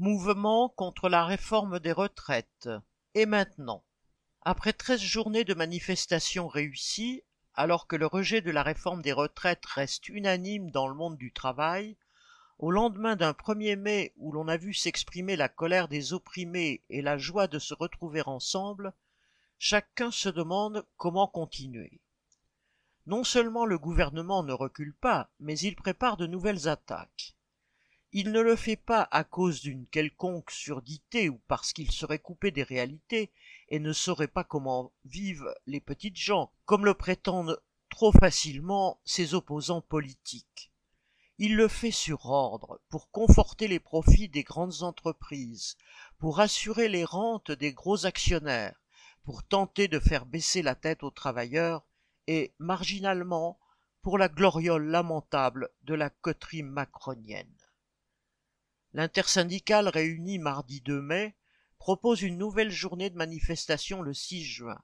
Mouvement contre la réforme des retraites. Et maintenant Après treize journées de manifestations réussies, alors que le rejet de la réforme des retraites reste unanime dans le monde du travail, au lendemain d'un 1er mai où l'on a vu s'exprimer la colère des opprimés et la joie de se retrouver ensemble, chacun se demande comment continuer. Non seulement le gouvernement ne recule pas, mais il prépare de nouvelles attaques. Il ne le fait pas à cause d'une quelconque surdité ou parce qu'il serait coupé des réalités et ne saurait pas comment vivent les petites gens, comme le prétendent trop facilement ses opposants politiques. Il le fait sur ordre, pour conforter les profits des grandes entreprises, pour assurer les rentes des gros actionnaires, pour tenter de faire baisser la tête aux travailleurs et, marginalement, pour la gloriole lamentable de la coterie macronienne. L'intersyndicale réunie mardi 2 mai propose une nouvelle journée de manifestation le 6 juin,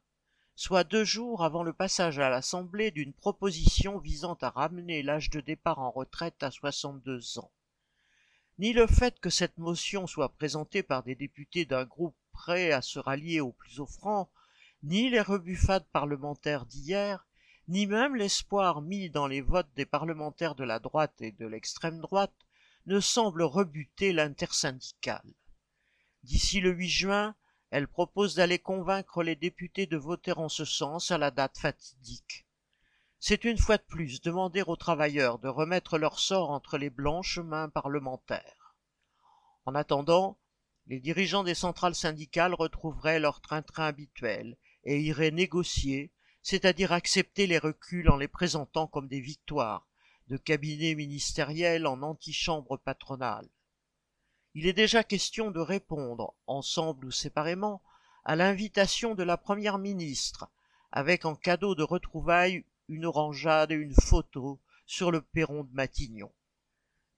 soit deux jours avant le passage à l'Assemblée d'une proposition visant à ramener l'âge de départ en retraite à 62 ans. Ni le fait que cette motion soit présentée par des députés d'un groupe prêt à se rallier aux plus offrants, ni les rebuffades parlementaires d'hier, ni même l'espoir mis dans les votes des parlementaires de la droite et de l'extrême droite ne semble rebuter l'intersyndicale. D'ici le 8 juin, elle propose d'aller convaincre les députés de voter en ce sens à la date fatidique. C'est une fois de plus demander aux travailleurs de remettre leur sort entre les blanches mains parlementaires. En attendant, les dirigeants des centrales syndicales retrouveraient leur train-train habituel et iraient négocier, c'est-à-dire accepter les reculs en les présentant comme des victoires, de cabinet ministériel en antichambre patronale. Il est déjà question de répondre, ensemble ou séparément, à l'invitation de la première ministre, avec en cadeau de retrouvailles une orangeade et une photo sur le perron de Matignon.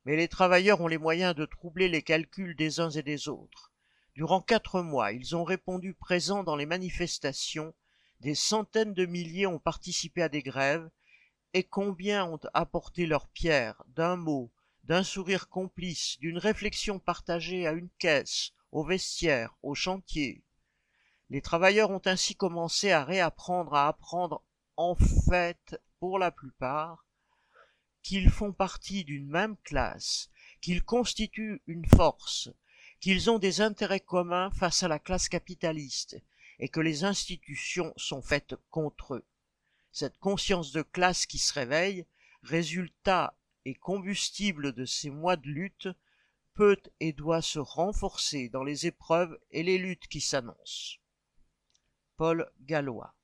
Mais les travailleurs ont les moyens de troubler les calculs des uns et des autres. Durant quatre mois, ils ont répondu présents dans les manifestations, des centaines de milliers ont participé à des grèves, et combien ont apporté leur pierre d'un mot, d'un sourire complice, d'une réflexion partagée à une caisse, au vestiaire, au chantier. Les travailleurs ont ainsi commencé à réapprendre à apprendre en fait, pour la plupart, qu'ils font partie d'une même classe, qu'ils constituent une force, qu'ils ont des intérêts communs face à la classe capitaliste, et que les institutions sont faites contre eux cette conscience de classe qui se réveille, résultat et combustible de ces mois de lutte, peut et doit se renforcer dans les épreuves et les luttes qui s'annoncent. Paul Gallois